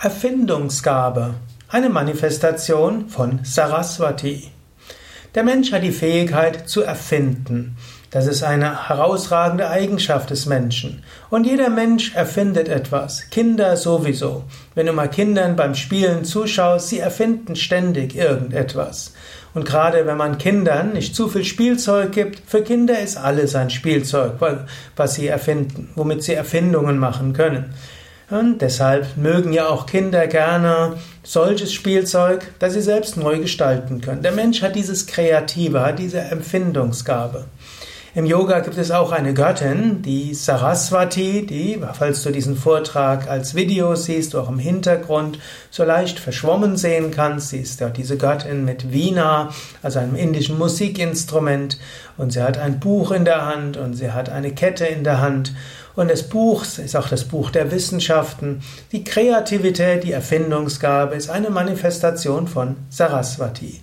Erfindungsgabe, eine Manifestation von Saraswati. Der Mensch hat die Fähigkeit zu erfinden. Das ist eine herausragende Eigenschaft des Menschen. Und jeder Mensch erfindet etwas. Kinder sowieso. Wenn du mal Kindern beim Spielen zuschaust, sie erfinden ständig irgendetwas. Und gerade wenn man Kindern nicht zu viel Spielzeug gibt, für Kinder ist alles ein Spielzeug, was sie erfinden, womit sie Erfindungen machen können. Und deshalb mögen ja auch Kinder gerne solches Spielzeug, das sie selbst neu gestalten können. Der Mensch hat dieses Kreative, hat diese Empfindungsgabe. Im Yoga gibt es auch eine Göttin, die Saraswati, die, falls du diesen Vortrag als Video siehst, auch im Hintergrund so leicht verschwommen sehen kannst. Sie ist ja diese Göttin mit Veena, also einem indischen Musikinstrument, und sie hat ein Buch in der Hand und sie hat eine Kette in der Hand. Und das Buch ist auch das Buch der Wissenschaften. Die Kreativität, die Erfindungsgabe ist eine Manifestation von Saraswati.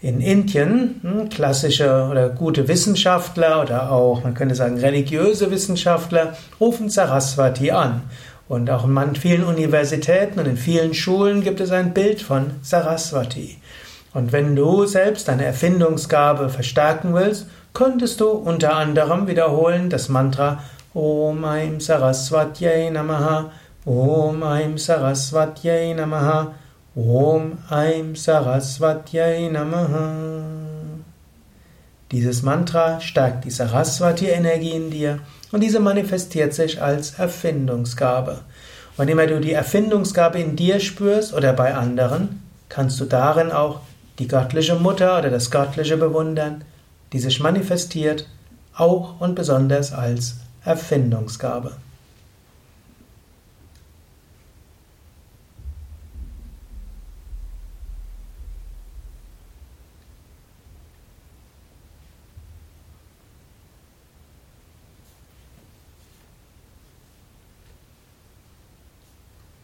In Indien hm, klassische oder gute Wissenschaftler oder auch, man könnte sagen, religiöse Wissenschaftler rufen Saraswati an. Und auch in vielen Universitäten und in vielen Schulen gibt es ein Bild von Saraswati. Und wenn du selbst deine Erfindungsgabe verstärken willst, könntest du unter anderem wiederholen das Mantra Om Aim Saraswatyai Namaha, Om Aim Saraswatyai Namaha, Om Aim Saraswatyai Namaha. Dieses Mantra stärkt die Saraswati-Energie in dir und diese manifestiert sich als Erfindungsgabe. Wann immer du die Erfindungsgabe in dir spürst oder bei anderen, kannst du darin auch die göttliche Mutter oder das Göttliche bewundern, die sich manifestiert, auch und besonders als Erfindungsgabe.